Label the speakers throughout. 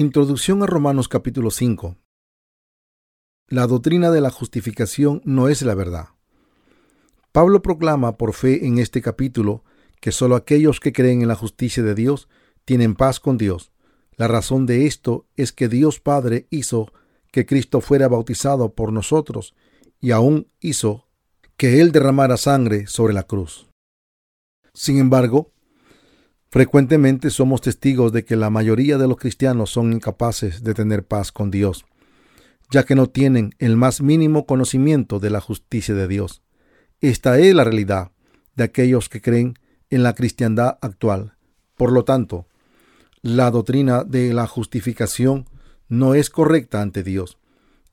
Speaker 1: Introducción a Romanos capítulo 5. La doctrina de la justificación no es la verdad. Pablo proclama por fe en este capítulo que sólo aquellos que creen en la justicia de Dios tienen paz con Dios. La razón de esto es que Dios Padre hizo que Cristo fuera bautizado por nosotros y aún hizo que Él derramara sangre sobre la cruz. Sin embargo, frecuentemente somos testigos de que la mayoría de los cristianos son incapaces de tener paz con Dios, ya que no tienen el más mínimo conocimiento de la justicia de Dios. Esta es la realidad de aquellos que creen en la cristiandad actual. Por lo tanto, la doctrina de la justificación no es correcta ante Dios.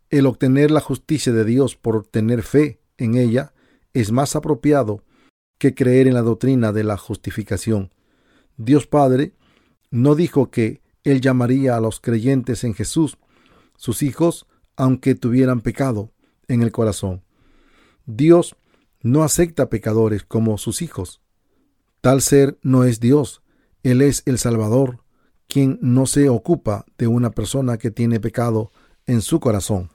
Speaker 1: El obtener la justicia de Dios por tener fe en ella es más apropiado que creer en la doctrina de la justificación. Dios Padre no dijo que Él llamaría a los creyentes en Jesús sus hijos aunque tuvieran pecado en el corazón. Dios no acepta pecadores como sus hijos. Tal ser no es Dios, Él es el Salvador, quien no se ocupa de una persona que tiene pecado en su corazón.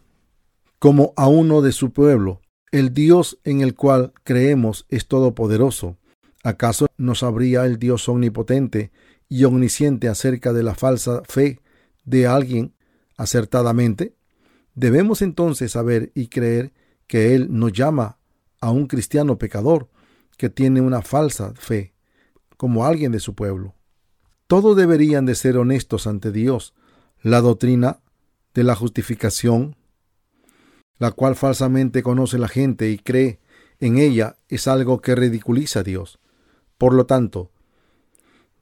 Speaker 1: Como a uno de su pueblo, el Dios en el cual creemos es todopoderoso. ¿Acaso no sabría el Dios omnipotente y omnisciente acerca de la falsa fe de alguien acertadamente? Debemos entonces saber y creer que Él nos llama a un cristiano pecador que tiene una falsa fe, como alguien de su pueblo. Todos deberían de ser honestos ante Dios. La doctrina de la justificación, la cual falsamente conoce la gente y cree en ella, es algo que ridiculiza a Dios. Por lo tanto,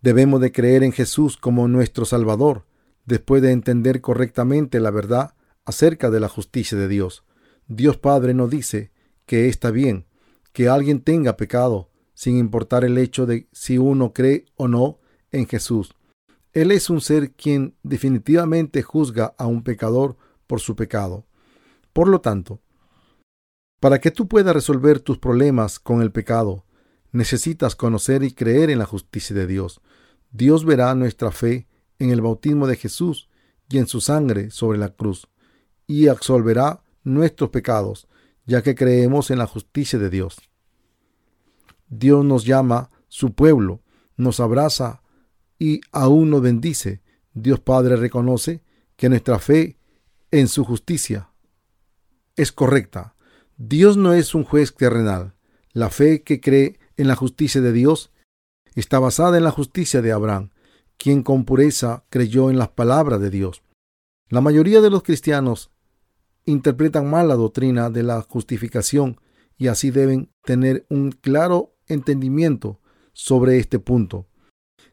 Speaker 1: debemos de creer en Jesús como nuestro Salvador, después de entender correctamente la verdad acerca de la justicia de Dios. Dios Padre nos dice que está bien que alguien tenga pecado, sin importar el hecho de si uno cree o no en Jesús. Él es un ser quien definitivamente juzga a un pecador por su pecado. Por lo tanto, para que tú puedas resolver tus problemas con el pecado, necesitas conocer y creer en la justicia de Dios. Dios verá nuestra fe en el bautismo de Jesús y en su sangre sobre la cruz, y absolverá nuestros pecados, ya que creemos en la justicia de Dios. Dios nos llama su pueblo, nos abraza y aún nos bendice. Dios Padre reconoce que nuestra fe en su justicia es correcta. Dios no es un juez terrenal. La fe que cree en la justicia de Dios está basada en la justicia de Abraham, quien con pureza creyó en las palabras de Dios. La mayoría de los cristianos interpretan mal la doctrina de la justificación y así deben tener un claro entendimiento sobre este punto.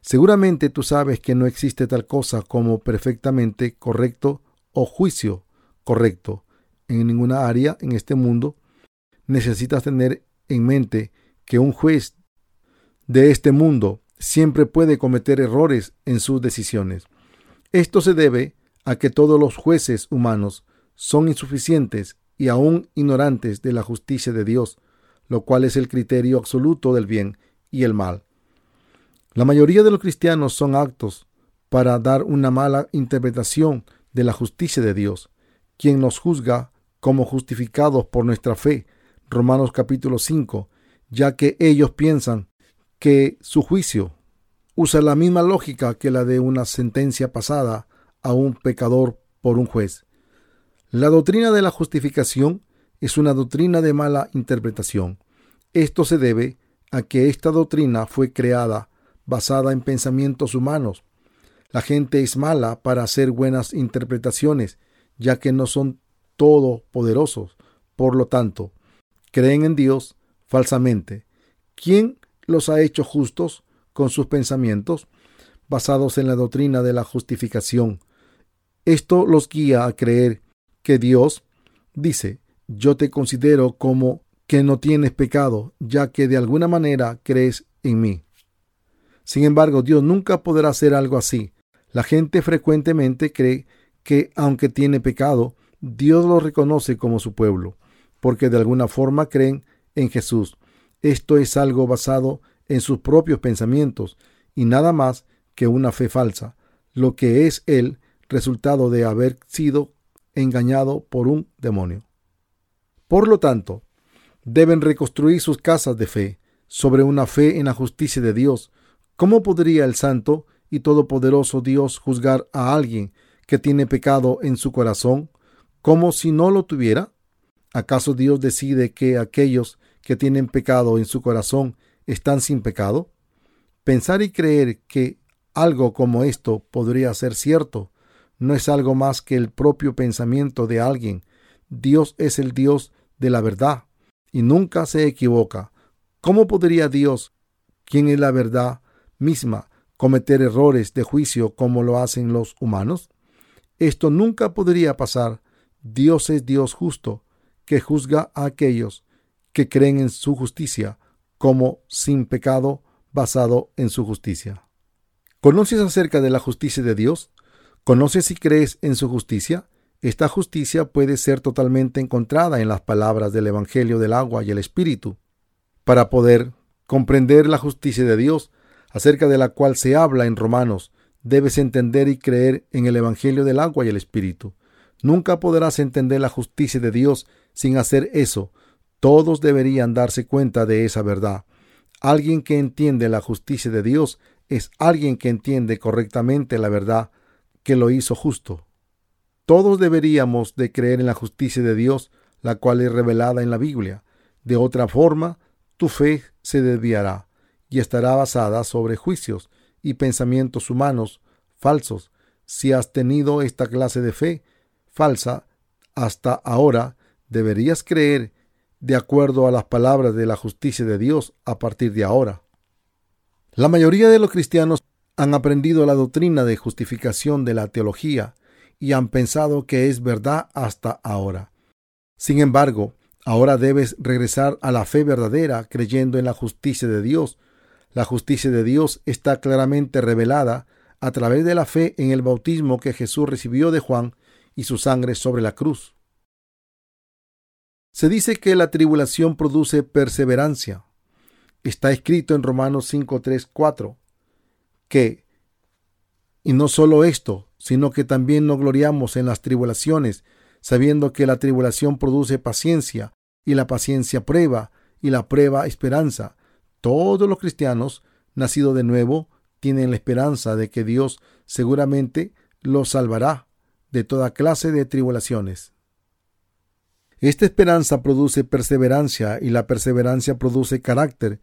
Speaker 1: Seguramente tú sabes que no existe tal cosa como perfectamente correcto o juicio correcto en ninguna área en este mundo. Necesitas tener en mente que un juez de este mundo siempre puede cometer errores en sus decisiones. Esto se debe a que todos los jueces humanos son insuficientes y aún ignorantes de la justicia de Dios, lo cual es el criterio absoluto del bien y el mal. La mayoría de los cristianos son actos para dar una mala interpretación de la justicia de Dios, quien nos juzga como justificados por nuestra fe. Romanos capítulo 5, ya que ellos piensan que su juicio usa la misma lógica que la de una sentencia pasada a un pecador por un juez. La doctrina de la justificación es una doctrina de mala interpretación. Esto se debe a que esta doctrina fue creada basada en pensamientos humanos. La gente es mala para hacer buenas interpretaciones, ya que no son todopoderosos. Por lo tanto, creen en Dios falsamente. ¿Quién los ha hecho justos con sus pensamientos basados en la doctrina de la justificación? Esto los guía a creer que Dios dice, yo te considero como que no tienes pecado, ya que de alguna manera crees en mí. Sin embargo, Dios nunca podrá hacer algo así. La gente frecuentemente cree que, aunque tiene pecado, Dios lo reconoce como su pueblo, porque de alguna forma creen en Jesús. Esto es algo basado en sus propios pensamientos y nada más que una fe falsa. Lo que es Él resultado de haber sido engañado por un demonio. Por lo tanto, deben reconstruir sus casas de fe sobre una fe en la justicia de Dios. ¿Cómo podría el santo y todopoderoso Dios juzgar a alguien que tiene pecado en su corazón como si no lo tuviera? ¿Acaso Dios decide que aquellos que tienen pecado en su corazón están sin pecado? Pensar y creer que algo como esto podría ser cierto no es algo más que el propio pensamiento de alguien. Dios es el Dios de la verdad y nunca se equivoca. ¿Cómo podría Dios, quien es la verdad misma, cometer errores de juicio como lo hacen los humanos? Esto nunca podría pasar. Dios es Dios justo, que juzga a aquellos que creen en su justicia como sin pecado basado en su justicia. ¿Conoces acerca de la justicia de Dios? ¿Conoces y crees en su justicia? Esta justicia puede ser totalmente encontrada en las palabras del Evangelio del agua y el Espíritu. Para poder comprender la justicia de Dios, acerca de la cual se habla en Romanos, debes entender y creer en el Evangelio del agua y el Espíritu. Nunca podrás entender la justicia de Dios sin hacer eso. Todos deberían darse cuenta de esa verdad. Alguien que entiende la justicia de Dios es alguien que entiende correctamente la verdad que lo hizo justo. Todos deberíamos de creer en la justicia de Dios, la cual es revelada en la Biblia. De otra forma, tu fe se desviará y estará basada sobre juicios y pensamientos humanos falsos. Si has tenido esta clase de fe falsa hasta ahora, deberías creer de acuerdo a las palabras de la justicia de Dios a partir de ahora. La mayoría de los cristianos han aprendido la doctrina de justificación de la teología y han pensado que es verdad hasta ahora. Sin embargo, ahora debes regresar a la fe verdadera creyendo en la justicia de Dios. La justicia de Dios está claramente revelada a través de la fe en el bautismo que Jesús recibió de Juan y su sangre sobre la cruz. Se dice que la tribulación produce perseverancia. Está escrito en Romanos 5, 3, 4 que, y no solo esto, sino que también nos gloriamos en las tribulaciones, sabiendo que la tribulación produce paciencia, y la paciencia prueba, y la prueba esperanza. Todos los cristianos, nacidos de nuevo, tienen la esperanza de que Dios seguramente los salvará de toda clase de tribulaciones. Esta esperanza produce perseverancia y la perseverancia produce carácter.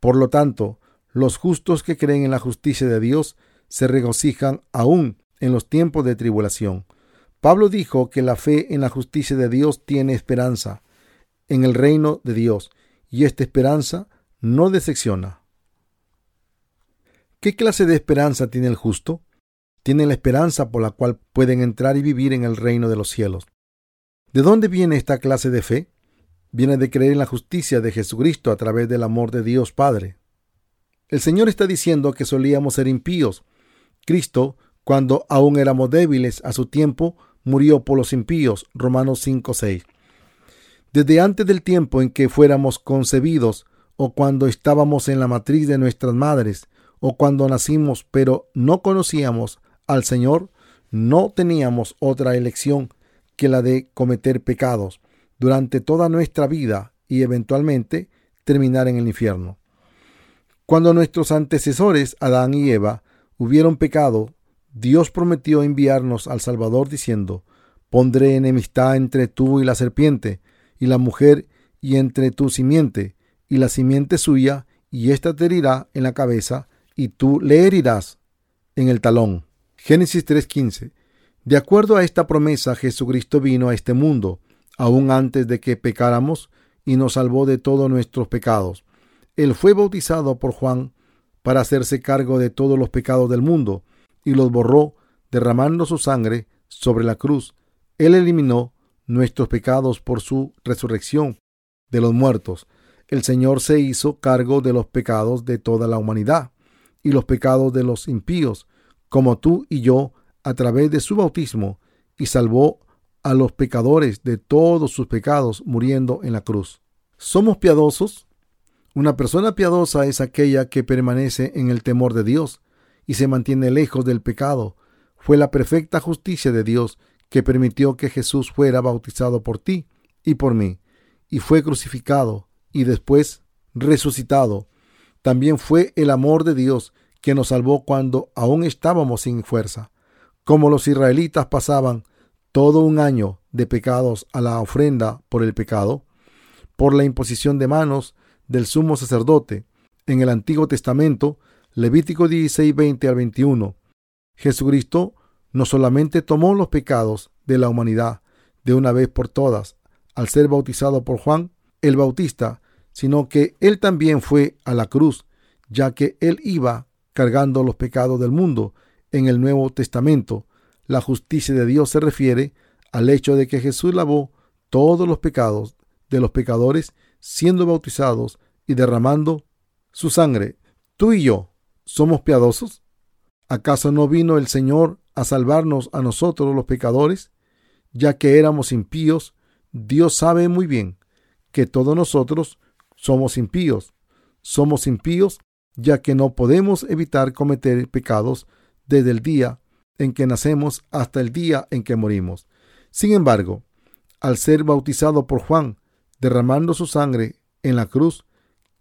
Speaker 1: Por lo tanto, los justos que creen en la justicia de Dios se regocijan aún en los tiempos de tribulación. Pablo dijo que la fe en la justicia de Dios tiene esperanza en el reino de Dios, y esta esperanza no decepciona. ¿Qué clase de esperanza tiene el justo? Tiene la esperanza por la cual pueden entrar y vivir en el reino de los cielos. ¿De dónde viene esta clase de fe? Viene de creer en la justicia de Jesucristo a través del amor de Dios Padre. El Señor está diciendo que solíamos ser impíos. Cristo cuando aún éramos débiles a su tiempo, murió por los impíos. Romanos 5:6. Desde antes del tiempo en que fuéramos concebidos, o cuando estábamos en la matriz de nuestras madres, o cuando nacimos pero no conocíamos al Señor, no teníamos otra elección que la de cometer pecados durante toda nuestra vida y eventualmente terminar en el infierno. Cuando nuestros antecesores, Adán y Eva, hubieron pecado, Dios prometió enviarnos al Salvador diciendo, Pondré enemistad entre tú y la serpiente, y la mujer, y entre tu simiente, y la simiente suya, y ésta te herirá en la cabeza, y tú le herirás en el talón. Génesis 3:15. De acuerdo a esta promesa, Jesucristo vino a este mundo, aún antes de que pecáramos, y nos salvó de todos nuestros pecados. Él fue bautizado por Juan para hacerse cargo de todos los pecados del mundo, y los borró, derramando su sangre sobre la cruz. Él eliminó nuestros pecados por su resurrección de los muertos. El Señor se hizo cargo de los pecados de toda la humanidad y los pecados de los impíos, como tú y yo, a través de su bautismo, y salvó a los pecadores de todos sus pecados muriendo en la cruz. ¿Somos piadosos? Una persona piadosa es aquella que permanece en el temor de Dios y se mantiene lejos del pecado. fue la perfecta justicia de Dios que permitió que Jesús fuera bautizado por ti y por mí, y fue crucificado y después resucitado. También fue el amor de Dios que nos salvó cuando aún estábamos sin fuerza. Como los israelitas pasaban todo un año de pecados a la ofrenda por el pecado, por la imposición de manos del sumo sacerdote. En el Antiguo Testamento, Levítico 16, 20 al 21, Jesucristo no solamente tomó los pecados de la humanidad de una vez por todas al ser bautizado por Juan el Bautista, sino que él también fue a la cruz, ya que él iba cargando los pecados del mundo. En el Nuevo Testamento, la justicia de Dios se refiere al hecho de que Jesús lavó todos los pecados de los pecadores siendo bautizados y derramando su sangre. ¿Tú y yo somos piadosos? ¿Acaso no vino el Señor a salvarnos a nosotros los pecadores? Ya que éramos impíos, Dios sabe muy bien que todos nosotros somos impíos. Somos impíos ya que no podemos evitar cometer pecados desde el día en que nacemos hasta el día en que morimos. Sin embargo, al ser bautizado por Juan, derramando su sangre en la cruz,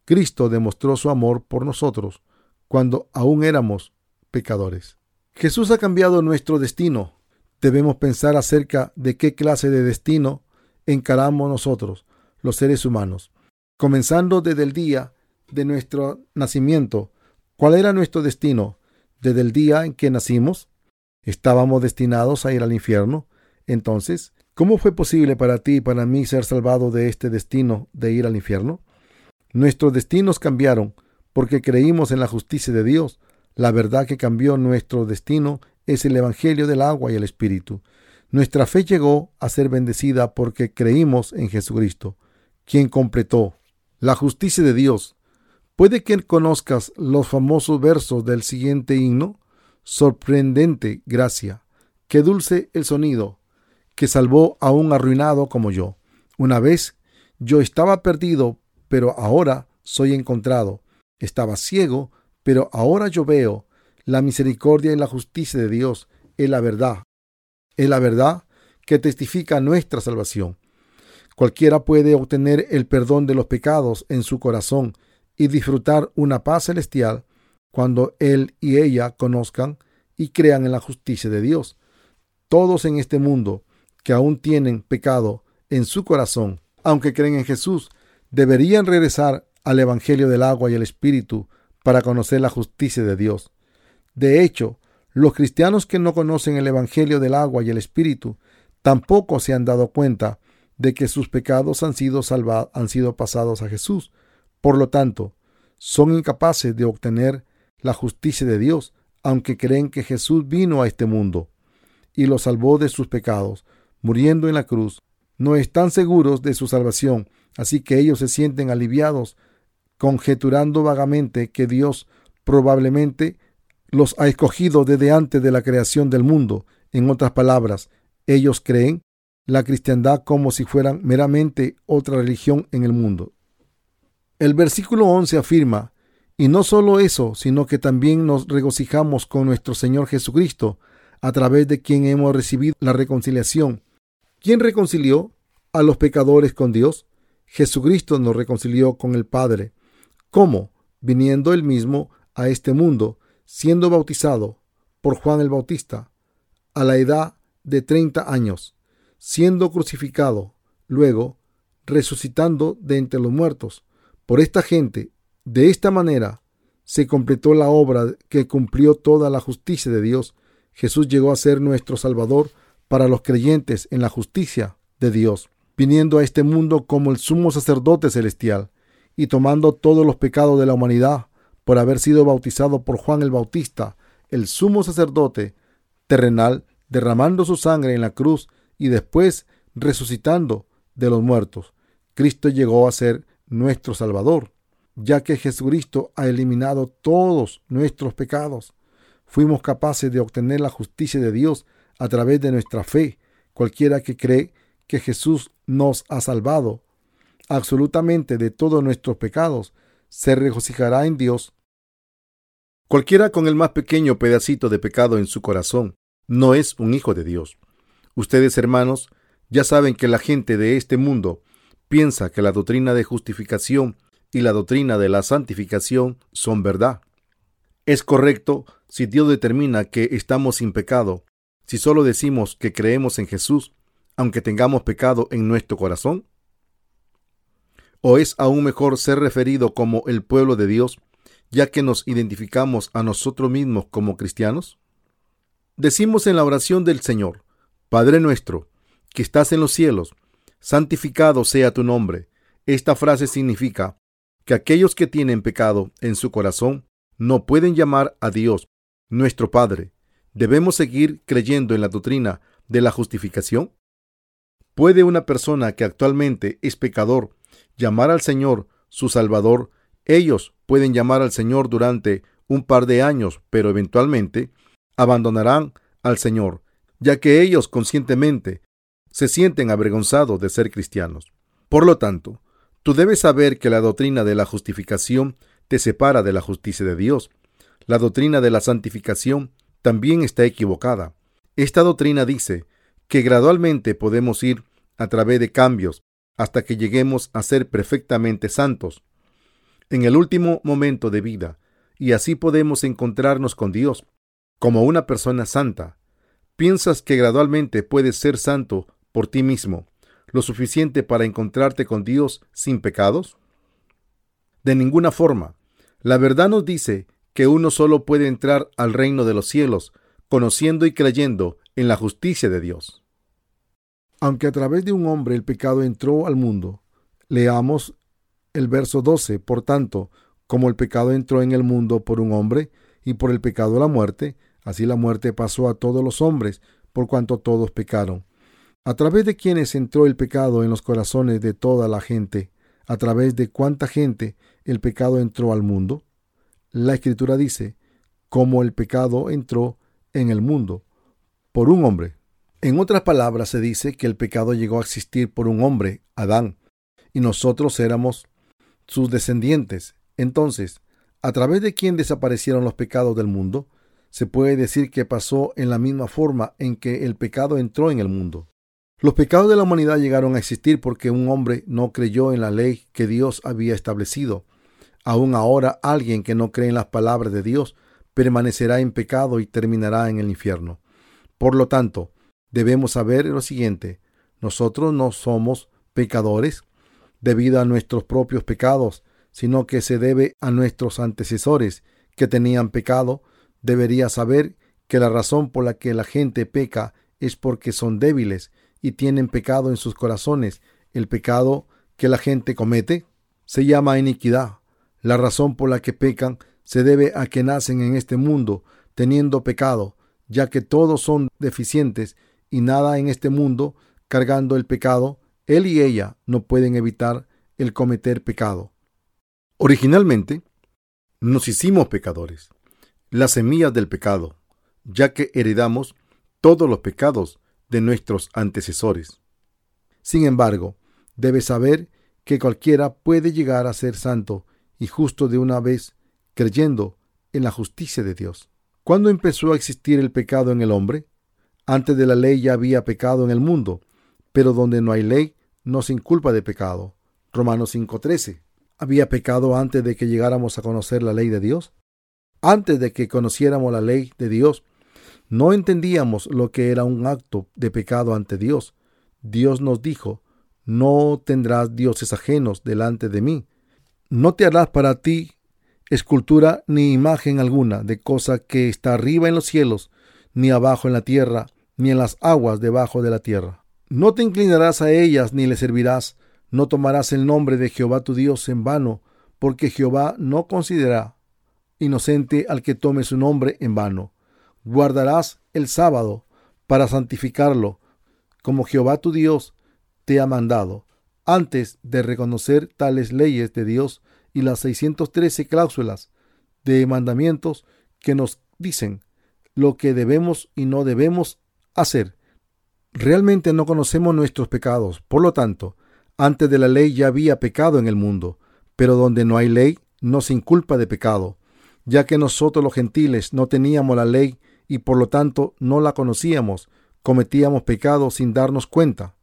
Speaker 1: Cristo demostró su amor por nosotros cuando aún éramos pecadores. Jesús ha cambiado nuestro destino. Debemos pensar acerca de qué clase de destino encaramos nosotros, los seres humanos. Comenzando desde el día de nuestro nacimiento, ¿cuál era nuestro destino? Desde el día en que nacimos, estábamos destinados a ir al infierno. Entonces, ¿cómo fue posible para ti y para mí ser salvado de este destino de ir al infierno? Nuestros destinos cambiaron porque creímos en la justicia de Dios. La verdad que cambió nuestro destino es el Evangelio del agua y el Espíritu. Nuestra fe llegó a ser bendecida porque creímos en Jesucristo, quien completó la justicia de Dios. Puede que conozcas los famosos versos del siguiente himno. Sorprendente gracia, qué dulce el sonido, que salvó a un arruinado como yo. Una vez yo estaba perdido, pero ahora soy encontrado. Estaba ciego, pero ahora yo veo. La misericordia y la justicia de Dios es la verdad. Es la verdad que testifica nuestra salvación. Cualquiera puede obtener el perdón de los pecados en su corazón y disfrutar una paz celestial cuando él y ella conozcan y crean en la justicia de Dios. Todos en este mundo que aún tienen pecado en su corazón, aunque creen en Jesús, deberían regresar al Evangelio del agua y el Espíritu para conocer la justicia de Dios. De hecho, los cristianos que no conocen el Evangelio del agua y el Espíritu tampoco se han dado cuenta de que sus pecados han sido salvados, han sido pasados a Jesús. Por lo tanto, son incapaces de obtener la justicia de Dios, aunque creen que Jesús vino a este mundo y los salvó de sus pecados, muriendo en la cruz. No están seguros de su salvación, así que ellos se sienten aliviados conjeturando vagamente que Dios probablemente los ha escogido desde antes de la creación del mundo. En otras palabras, ellos creen la cristiandad como si fueran meramente otra religión en el mundo. El versículo 11 afirma, y no solo eso, sino que también nos regocijamos con nuestro Señor Jesucristo, a través de quien hemos recibido la reconciliación. ¿Quién reconcilió a los pecadores con Dios? Jesucristo nos reconcilió con el Padre. ¿Cómo? Viniendo él mismo a este mundo, siendo bautizado por Juan el Bautista, a la edad de treinta años, siendo crucificado, luego resucitando de entre los muertos. Por esta gente, de esta manera, se completó la obra que cumplió toda la justicia de Dios. Jesús llegó a ser nuestro Salvador para los creyentes en la justicia de Dios, viniendo a este mundo como el sumo sacerdote celestial y tomando todos los pecados de la humanidad por haber sido bautizado por Juan el Bautista, el sumo sacerdote terrenal, derramando su sangre en la cruz y después resucitando de los muertos. Cristo llegó a ser nuestro Salvador, ya que Jesucristo ha eliminado todos nuestros pecados. Fuimos capaces de obtener la justicia de Dios a través de nuestra fe. Cualquiera que cree que Jesús nos ha salvado absolutamente de todos nuestros pecados, se regocijará en Dios. Cualquiera con el más pequeño pedacito de pecado en su corazón no es un hijo de Dios. Ustedes, hermanos, ya saben que la gente de este mundo piensa que la doctrina de justificación y la doctrina de la santificación son verdad. Es correcto si Dios determina que estamos sin pecado, si solo decimos que creemos en Jesús, aunque tengamos pecado en nuestro corazón. ¿O es aún mejor ser referido como el pueblo de Dios, ya que nos identificamos a nosotros mismos como cristianos? Decimos en la oración del Señor, Padre nuestro, que estás en los cielos, santificado sea tu nombre. Esta frase significa que aquellos que tienen pecado en su corazón no pueden llamar a Dios nuestro Padre. ¿Debemos seguir creyendo en la doctrina de la justificación? ¿Puede una persona que actualmente es pecador llamar al Señor su Salvador? Ellos pueden llamar al Señor durante un par de años, pero eventualmente abandonarán al Señor, ya que ellos conscientemente se sienten avergonzados de ser cristianos. Por lo tanto, tú debes saber que la doctrina de la justificación te separa de la justicia de Dios. La doctrina de la santificación también está equivocada. Esta doctrina dice que gradualmente podemos ir a través de cambios hasta que lleguemos a ser perfectamente santos en el último momento de vida, y así podemos encontrarnos con Dios como una persona santa. ¿Piensas que gradualmente puedes ser santo por ti mismo, lo suficiente para encontrarte con Dios sin pecados? De ninguna forma. La verdad nos dice que uno solo puede entrar al reino de los cielos conociendo y creyendo en la justicia de Dios. Aunque a través de un hombre el pecado entró al mundo, leamos el verso 12. Por tanto, como el pecado entró en el mundo por un hombre, y por el pecado la muerte, así la muerte pasó a todos los hombres, por cuanto todos pecaron a través de quienes entró el pecado en los corazones de toda la gente, a través de cuánta gente el pecado entró al mundo. La escritura dice, como el pecado entró en el mundo, por un hombre. En otras palabras se dice que el pecado llegó a existir por un hombre, Adán, y nosotros éramos sus descendientes. Entonces, a través de quien desaparecieron los pecados del mundo, se puede decir que pasó en la misma forma en que el pecado entró en el mundo. Los pecados de la humanidad llegaron a existir porque un hombre no creyó en la ley que Dios había establecido. Aún ahora alguien que no cree en las palabras de Dios permanecerá en pecado y terminará en el infierno. Por lo tanto, debemos saber lo siguiente, nosotros no somos pecadores debido a nuestros propios pecados, sino que se debe a nuestros antecesores que tenían pecado. Debería saber que la razón por la que la gente peca es porque son débiles y tienen pecado en sus corazones. El pecado que la gente comete se llama iniquidad. La razón por la que pecan se debe a que nacen en este mundo teniendo pecado, ya que todos son deficientes y nada en este mundo cargando el pecado, él y ella no pueden evitar el cometer pecado. Originalmente, nos hicimos pecadores, las semillas del pecado, ya que heredamos todos los pecados de nuestros antecesores. Sin embargo, debes saber que cualquiera puede llegar a ser santo y justo de una vez, creyendo en la justicia de Dios. ¿Cuándo empezó a existir el pecado en el hombre? Antes de la ley ya había pecado en el mundo, pero donde no hay ley no se inculpa de pecado. Romanos 5:13. ¿Había pecado antes de que llegáramos a conocer la ley de Dios? Antes de que conociéramos la ley de Dios, no entendíamos lo que era un acto de pecado ante Dios. Dios nos dijo, no tendrás dioses ajenos delante de mí. No te harás para ti escultura ni imagen alguna de cosa que está arriba en los cielos, ni abajo en la tierra, ni en las aguas debajo de la tierra. No te inclinarás a ellas ni le servirás, no tomarás el nombre de Jehová tu Dios en vano, porque Jehová no considera inocente al que tome su nombre en vano guardarás el sábado para santificarlo, como Jehová tu Dios te ha mandado. Antes de reconocer tales leyes de Dios y las 613 cláusulas de mandamientos que nos dicen lo que debemos y no debemos hacer. Realmente no conocemos nuestros pecados. Por lo tanto, antes de la ley ya había pecado en el mundo, pero donde no hay ley no se inculpa de pecado, ya que nosotros los gentiles no teníamos la ley y por lo tanto no la conocíamos, cometíamos pecados sin darnos cuenta.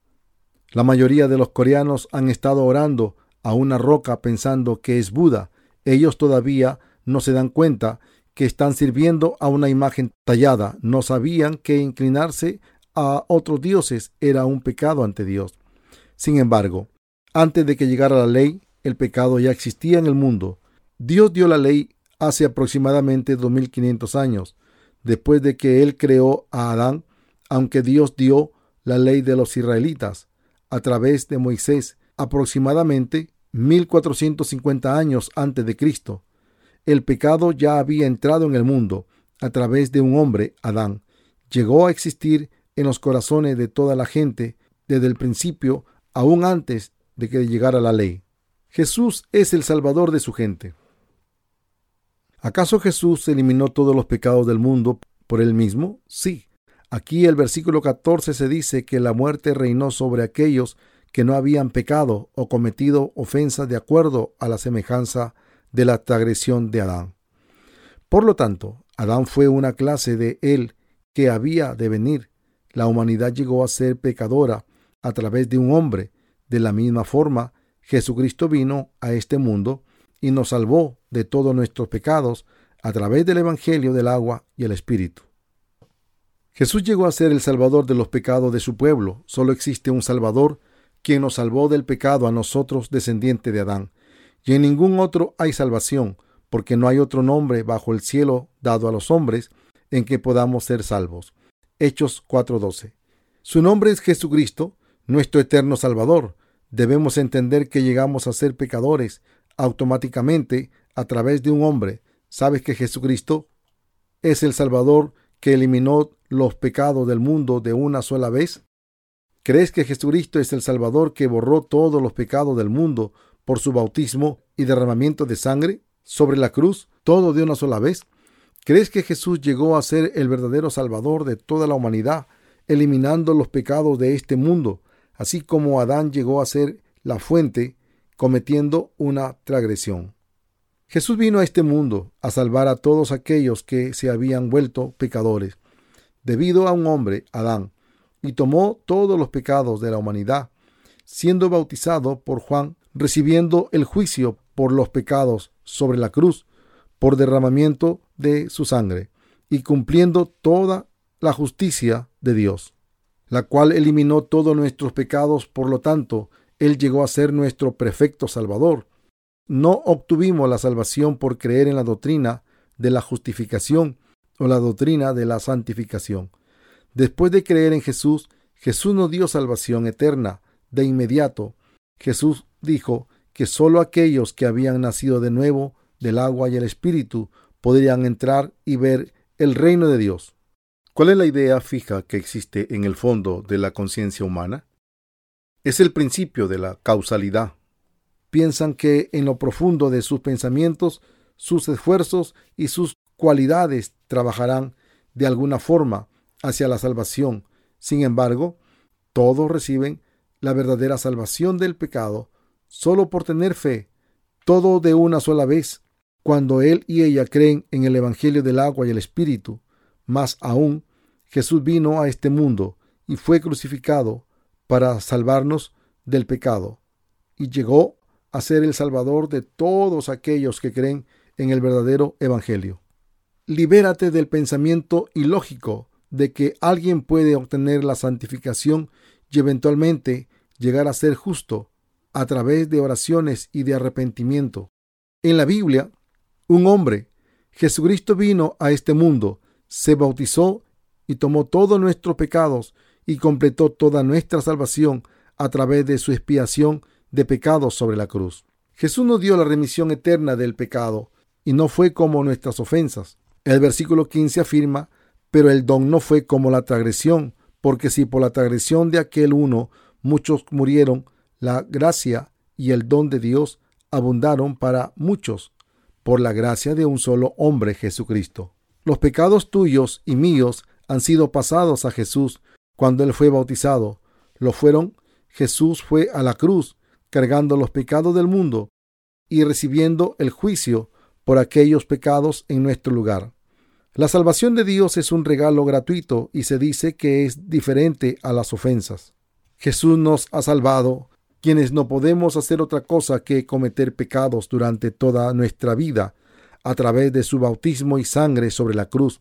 Speaker 1: La mayoría de los coreanos han estado orando a una roca pensando que es Buda. Ellos todavía no se dan cuenta que están sirviendo a una imagen tallada. No sabían que inclinarse a otros dioses era un pecado ante Dios. Sin embargo, antes de que llegara la ley, el pecado ya existía en el mundo. Dios dio la ley hace aproximadamente 2500 años, después de que Él creó a Adán, aunque Dios dio la ley de los israelitas a través de Moisés aproximadamente 1450 años antes de Cristo. El pecado ya había entrado en el mundo a través de un hombre, Adán. Llegó a existir en los corazones de toda la gente desde el principio, aún antes de que llegara la ley. Jesús es el Salvador de su gente. ¿Acaso Jesús eliminó todos los pecados del mundo por él mismo? Sí. Aquí el versículo 14 se dice que la muerte reinó sobre aquellos que no habían pecado o cometido ofensa de acuerdo a la semejanza de la transgresión de Adán. Por lo tanto, Adán fue una clase de él que había de venir. La humanidad llegó a ser pecadora a través de un hombre. De la misma forma, Jesucristo vino a este mundo y nos salvó de todos nuestros pecados a través del Evangelio del agua y el Espíritu. Jesús llegó a ser el Salvador de los pecados de su pueblo. Solo existe un Salvador quien nos salvó del pecado a nosotros, descendiente de Adán. Y en ningún otro hay salvación, porque no hay otro nombre bajo el cielo dado a los hombres en que podamos ser salvos. Hechos 4:12. Su nombre es Jesucristo, nuestro eterno Salvador. Debemos entender que llegamos a ser pecadores automáticamente a través de un hombre. ¿Sabes que Jesucristo es el Salvador que eliminó los pecados del mundo de una sola vez? ¿Crees que Jesucristo es el Salvador que borró todos los pecados del mundo por su bautismo y derramamiento de sangre sobre la cruz, todo de una sola vez? ¿Crees que Jesús llegó a ser el verdadero Salvador de toda la humanidad, eliminando los pecados de este mundo, así como Adán llegó a ser la fuente, cometiendo una transgresión? Jesús vino a este mundo a salvar a todos aquellos que se habían vuelto pecadores, debido a un hombre, Adán, y tomó todos los pecados de la humanidad, siendo bautizado por Juan, recibiendo el juicio por los pecados sobre la cruz, por derramamiento de su sangre, y cumpliendo toda la justicia de Dios, la cual eliminó todos nuestros pecados, por lo tanto, Él llegó a ser nuestro perfecto Salvador. No obtuvimos la salvación por creer en la doctrina de la justificación o la doctrina de la santificación. Después de creer en Jesús, Jesús nos dio salvación eterna de inmediato. Jesús dijo que sólo aquellos que habían nacido de nuevo del agua y el Espíritu podrían entrar y ver el reino de Dios. ¿Cuál es la idea fija que existe en el fondo de la conciencia humana? Es el principio de la causalidad. Piensan que en lo profundo de sus pensamientos, sus esfuerzos y sus cualidades trabajarán de alguna forma hacia la salvación. Sin embargo, todos reciben la verdadera salvación del pecado solo por tener fe, todo de una sola vez, cuando él y ella creen en el Evangelio del agua y el Espíritu. Más aún, Jesús vino a este mundo y fue crucificado para salvarnos del pecado, y llegó a ser el Salvador de todos aquellos que creen en el verdadero Evangelio. Libérate del pensamiento ilógico de que alguien puede obtener la santificación y eventualmente llegar a ser justo a través de oraciones y de arrepentimiento. En la Biblia, un hombre, Jesucristo vino a este mundo, se bautizó y tomó todos nuestros pecados y completó toda nuestra salvación a través de su expiación de pecados sobre la cruz. Jesús nos dio la remisión eterna del pecado y no fue como nuestras ofensas. El versículo 15 afirma pero el don no fue como la transgresión, porque si por la transgresión de aquel uno muchos murieron, la gracia y el don de Dios abundaron para muchos, por la gracia de un solo hombre Jesucristo. Los pecados tuyos y míos han sido pasados a Jesús cuando Él fue bautizado. Lo fueron, Jesús fue a la cruz, cargando los pecados del mundo y recibiendo el juicio por aquellos pecados en nuestro lugar. La salvación de Dios es un regalo gratuito y se dice que es diferente a las ofensas. Jesús nos ha salvado, quienes no podemos hacer otra cosa que cometer pecados durante toda nuestra vida a través de su bautismo y sangre sobre la cruz.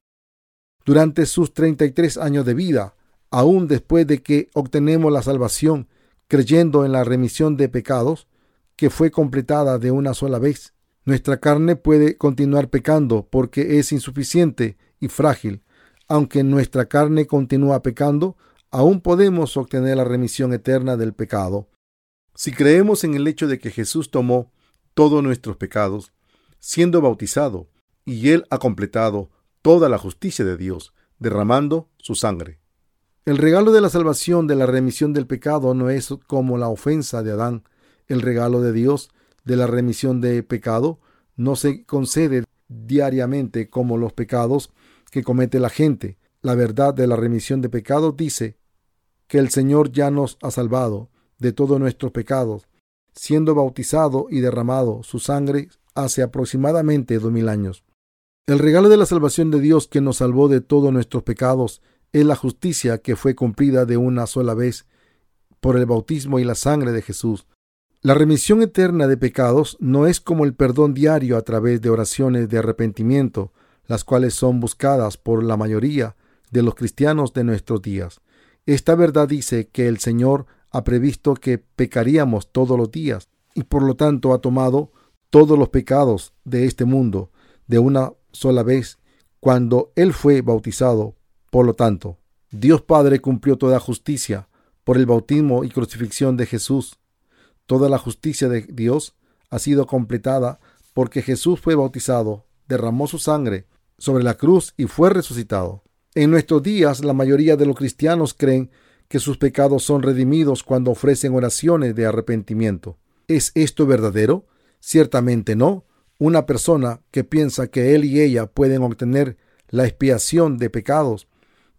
Speaker 1: Durante sus 33 años de vida, aún después de que obtenemos la salvación, creyendo en la remisión de pecados, que fue completada de una sola vez, nuestra carne puede continuar pecando porque es insuficiente y frágil. Aunque nuestra carne continúa pecando, aún podemos obtener la remisión eterna del pecado. Si creemos en el hecho de que Jesús tomó todos nuestros pecados, siendo bautizado, y Él ha completado toda la justicia de Dios, derramando su sangre. El regalo de la salvación de la remisión del pecado no es como la ofensa de Adán. El regalo de Dios de la remisión de pecado no se concede diariamente como los pecados que comete la gente. La verdad de la remisión de pecados dice que el Señor ya nos ha salvado de todos nuestros pecados, siendo bautizado y derramado su sangre hace aproximadamente dos mil años. El regalo de la salvación de Dios que nos salvó de todos nuestros pecados es la justicia que fue cumplida de una sola vez por el bautismo y la sangre de Jesús. La remisión eterna de pecados no es como el perdón diario a través de oraciones de arrepentimiento, las cuales son buscadas por la mayoría de los cristianos de nuestros días. Esta verdad dice que el Señor ha previsto que pecaríamos todos los días y por lo tanto ha tomado todos los pecados de este mundo de una sola vez cuando Él fue bautizado. Por lo tanto, Dios Padre cumplió toda justicia por el bautismo y crucifixión de Jesús Toda la justicia de Dios ha sido completada porque Jesús fue bautizado, derramó su sangre sobre la cruz y fue resucitado. En nuestros días la mayoría de los cristianos creen que sus pecados son redimidos cuando ofrecen oraciones de arrepentimiento. ¿Es esto verdadero? Ciertamente no. Una persona que piensa que él y ella pueden obtener la expiación de pecados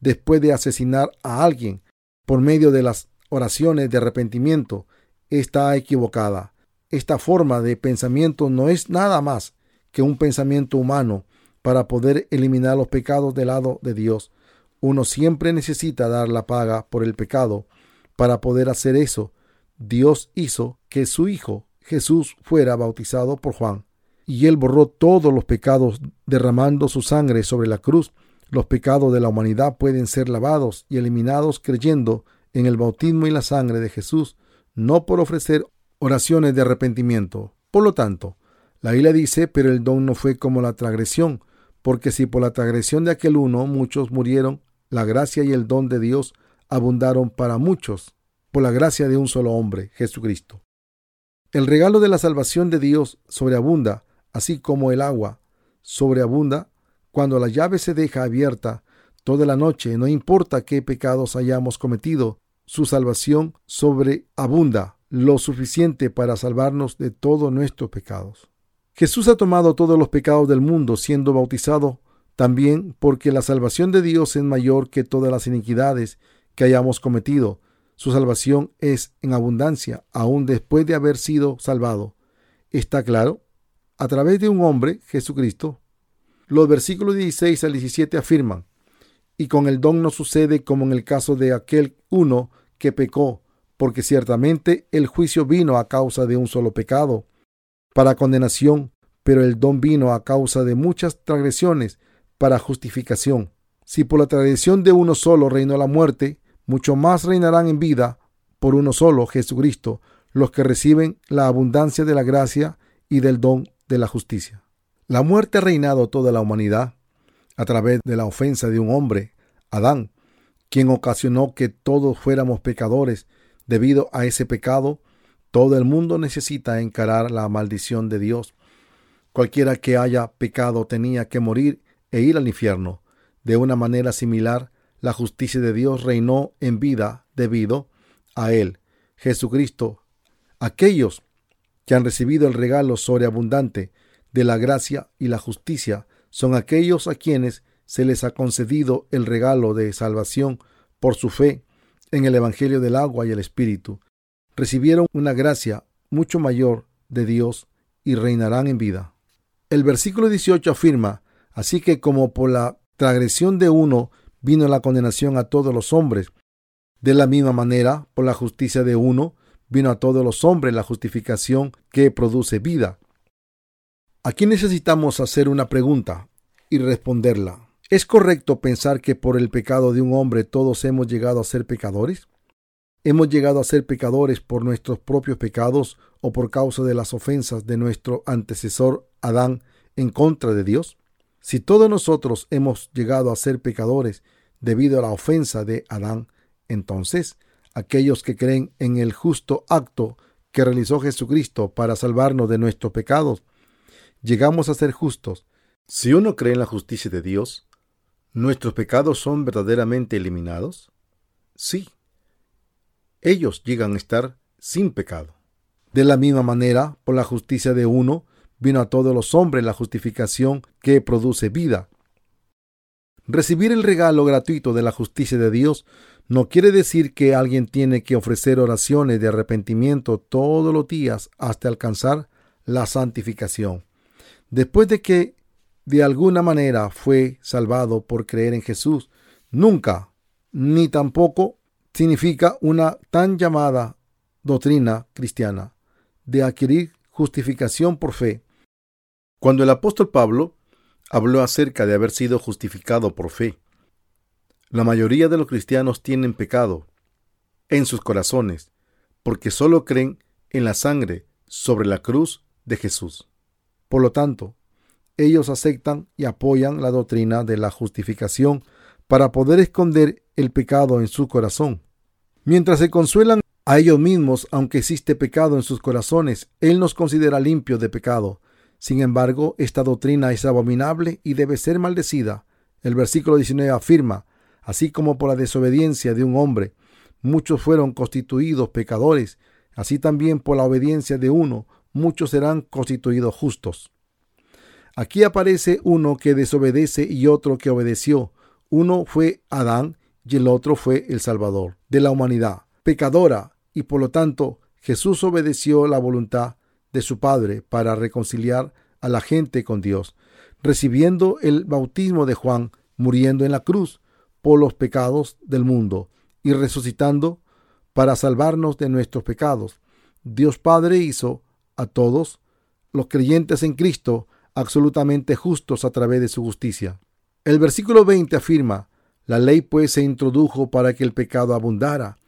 Speaker 1: después de asesinar a alguien por medio de las oraciones de arrepentimiento está equivocada. Esta forma de pensamiento no es nada más que un pensamiento humano para poder eliminar los pecados del lado de Dios. Uno siempre necesita dar la paga por el pecado. Para poder hacer eso, Dios hizo que su Hijo Jesús fuera bautizado por Juan, y él borró todos los pecados derramando su sangre sobre la cruz. Los pecados de la humanidad pueden ser lavados y eliminados creyendo en el bautismo y la sangre de Jesús no por ofrecer oraciones de arrepentimiento. Por lo tanto, la Biblia dice, pero el don no fue como la transgresión, porque si por la transgresión de aquel uno muchos murieron, la gracia y el don de Dios abundaron para muchos, por la gracia de un solo hombre, Jesucristo. El regalo de la salvación de Dios sobreabunda, así como el agua sobreabunda cuando la llave se deja abierta toda la noche, no importa qué pecados hayamos cometido, su salvación sobreabunda lo suficiente para salvarnos de todos nuestros pecados. Jesús ha tomado todos los pecados del mundo siendo bautizado también porque la salvación de Dios es mayor que todas las iniquidades que hayamos cometido. Su salvación es en abundancia, aún después de haber sido salvado. ¿Está claro? A través de un hombre, Jesucristo. Los versículos 16 al 17 afirman, y con el don no sucede como en el caso de aquel uno que pecó, porque ciertamente el juicio vino a causa de un solo pecado, para condenación, pero el don vino a causa de muchas transgresiones, para justificación. Si por la tradición de uno solo reinó la muerte, mucho más reinarán en vida por uno solo, Jesucristo, los que reciben la abundancia de la gracia y del don de la justicia. La muerte ha reinado toda la humanidad a través de la ofensa de un hombre, Adán, quien ocasionó que todos fuéramos pecadores. Debido a ese pecado, todo el mundo necesita encarar la maldición de Dios. Cualquiera que haya pecado tenía que morir e ir al infierno. De una manera similar, la justicia de Dios reinó en vida debido a Él, Jesucristo. Aquellos que han recibido el regalo sobreabundante de la gracia y la justicia son aquellos a quienes se les ha concedido el regalo de salvación por su fe en el Evangelio del agua y el Espíritu. Recibieron una gracia mucho mayor de Dios y reinarán en vida. El versículo 18 afirma, así que como por la transgresión de uno vino la condenación a todos los hombres. De la misma manera, por la justicia de uno, vino a todos los hombres la justificación que produce vida. Aquí necesitamos hacer una pregunta y responderla. ¿Es correcto pensar que por el pecado de un hombre todos hemos llegado a ser pecadores? ¿Hemos llegado a ser pecadores por nuestros propios pecados o por causa de las ofensas de nuestro antecesor Adán en contra de Dios? Si todos nosotros hemos llegado a ser pecadores debido a la ofensa de Adán, entonces aquellos que creen en el justo acto que realizó Jesucristo para salvarnos de nuestros pecados, llegamos a ser justos. Si uno cree en la justicia de Dios, ¿nuestros pecados son verdaderamente eliminados? Sí. Ellos llegan a estar sin pecado. De la misma manera, por la justicia de uno, vino a todos los hombres la justificación que produce vida. Recibir el regalo gratuito de la justicia de Dios no quiere decir que alguien tiene que ofrecer oraciones de arrepentimiento todos los días hasta alcanzar la santificación. Después de que de alguna manera fue salvado por creer en Jesús, nunca, ni tampoco significa una tan llamada doctrina cristiana de adquirir justificación por fe. Cuando el apóstol Pablo habló acerca de haber sido justificado por fe, la mayoría de los cristianos tienen pecado en sus corazones porque solo creen en la sangre sobre la cruz de Jesús. Por lo tanto, ellos aceptan y apoyan la doctrina de la justificación para poder esconder el pecado en su corazón. Mientras se consuelan a ellos mismos, aunque existe pecado en sus corazones, Él nos considera limpios de pecado sin embargo, esta doctrina es abominable y debe ser maldecida. El versículo 19 afirma, así como por la desobediencia de un hombre, muchos fueron constituidos pecadores, así también por la obediencia de uno, muchos serán constituidos justos. Aquí aparece uno que desobedece y otro que obedeció. Uno fue Adán y el otro fue el Salvador de la humanidad, pecadora, y por lo tanto Jesús obedeció la voluntad de su Padre para reconciliar a la gente con Dios, recibiendo el bautismo de Juan, muriendo en la cruz por los pecados del mundo y resucitando para salvarnos de nuestros pecados. Dios Padre hizo a todos los creyentes en Cristo absolutamente justos a través de su justicia. El versículo 20 afirma, la ley pues se introdujo para que el pecado abundara,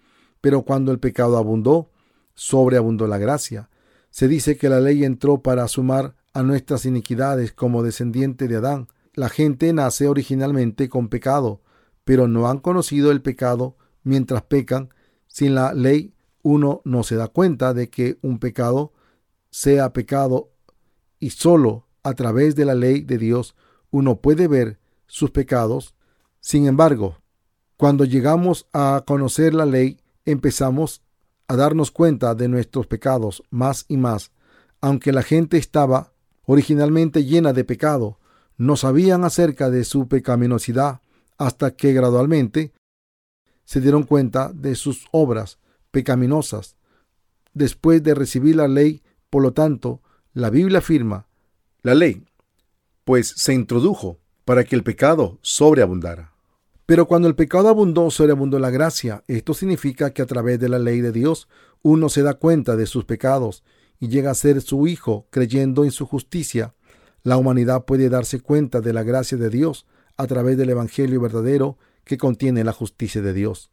Speaker 1: pero cuando el pecado abundó, sobreabundó la gracia, se dice que la ley entró para sumar a nuestras iniquidades como descendiente de Adán. La gente nace originalmente con pecado, pero no han conocido el pecado mientras pecan. Sin la ley uno no se da cuenta de que un pecado sea pecado y solo a través de la ley de Dios uno puede ver sus pecados. Sin embargo, cuando llegamos a conocer la ley, empezamos a darnos cuenta de nuestros pecados más y más, aunque la gente estaba originalmente llena de pecado, no sabían acerca de su pecaminosidad hasta que gradualmente se dieron cuenta de sus obras pecaminosas. Después de recibir la ley, por lo tanto, la Biblia afirma, la ley, pues se introdujo para que el pecado sobreabundara. Pero cuando el pecado abundó, sobreabundó la gracia. Esto significa que a través de la ley de Dios uno se da cuenta de sus pecados y llega a ser su hijo creyendo en su justicia. La humanidad puede darse cuenta de la gracia de Dios a través del Evangelio verdadero que contiene la justicia de Dios.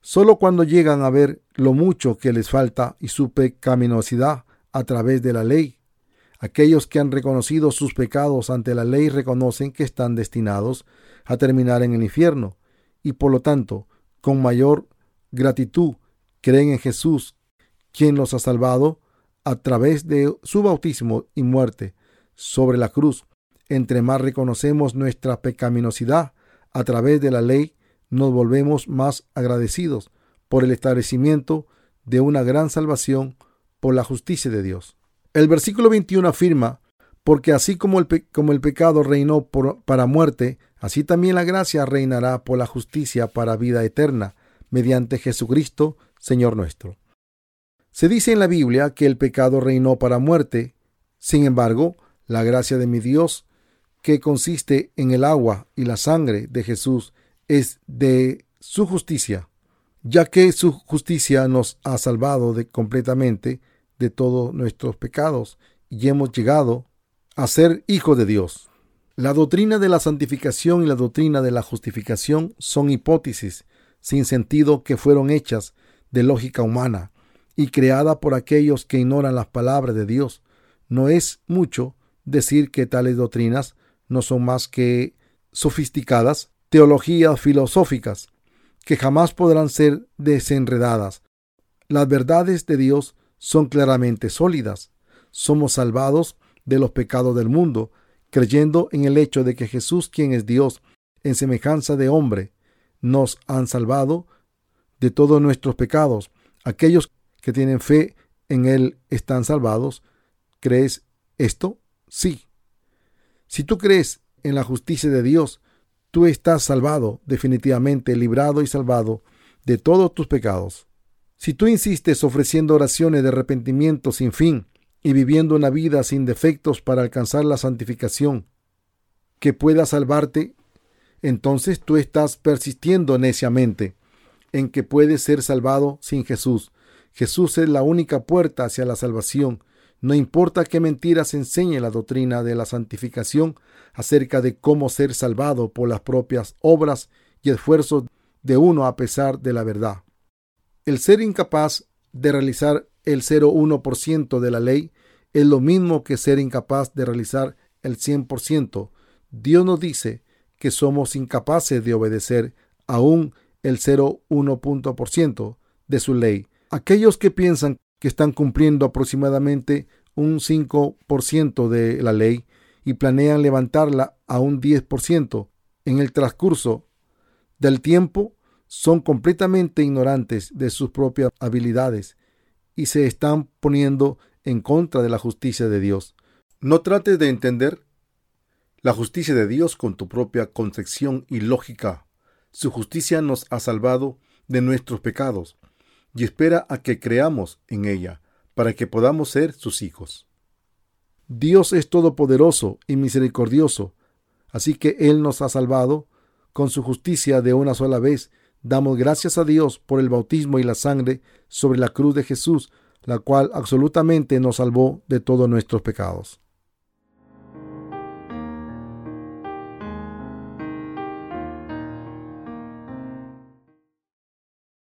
Speaker 1: Solo cuando llegan a ver lo mucho que les falta y su pecaminosidad a través de la ley, aquellos que han reconocido sus pecados ante la ley reconocen que están destinados a terminar en el infierno y por lo tanto, con mayor gratitud, creen en Jesús, quien los ha salvado a través de su bautismo y muerte sobre la cruz. Entre más reconocemos nuestra pecaminosidad a través de la ley, nos volvemos más agradecidos por el establecimiento de una gran salvación por la justicia de Dios. El versículo 21 afirma, porque así como el, como el pecado reinó para muerte, así también la gracia reinará por la justicia para vida eterna, mediante Jesucristo, Señor nuestro. Se dice en la Biblia que el pecado reinó para muerte, sin embargo, la gracia de mi Dios que consiste en el agua y la sangre de Jesús es de su justicia, ya que su justicia nos ha salvado de completamente de todos nuestros pecados y hemos llegado a ser hijos de Dios. La doctrina de la santificación y la doctrina de la justificación son hipótesis sin sentido que fueron hechas de lógica humana y creada por aquellos que ignoran las palabras de Dios. No es mucho decir que tales doctrinas no son más que sofisticadas teologías filosóficas que jamás podrán ser desenredadas. Las verdades de Dios son claramente sólidas. Somos salvados de los pecados del mundo, creyendo en el hecho de que Jesús, quien es Dios, en semejanza de hombre, nos han salvado de todos nuestros pecados. Aquellos que tienen fe en Él están salvados. ¿Crees esto? Sí. Si tú crees en la justicia de Dios, tú estás salvado, definitivamente librado y salvado de todos tus pecados. Si tú insistes ofreciendo oraciones de arrepentimiento sin fin y viviendo una vida sin defectos para alcanzar la santificación que pueda salvarte, entonces tú estás persistiendo neciamente en que puedes ser salvado sin Jesús. Jesús es la única puerta hacia la salvación. No importa qué mentiras enseñe la doctrina de la santificación acerca de cómo ser salvado por las propias obras y esfuerzos de uno a pesar de la verdad. El ser incapaz de realizar el 0,1% de la ley es lo mismo que ser incapaz de realizar el 100%. Dios nos dice que somos incapaces de obedecer aún el 0,1% de su ley. Aquellos que piensan que están cumpliendo aproximadamente un 5% de la ley y planean levantarla a un 10% en el transcurso del tiempo son completamente ignorantes de sus propias habilidades y se están poniendo en contra de la justicia de Dios. No trates de entender la justicia de Dios con tu propia concepción y lógica. Su justicia nos ha salvado de nuestros pecados y espera a que creamos en ella para que podamos ser sus hijos. Dios es todopoderoso y misericordioso, así que Él nos ha salvado con su justicia de una sola vez. Damos gracias a Dios por el bautismo y la sangre sobre la cruz de Jesús, la cual absolutamente nos salvó de todos nuestros pecados.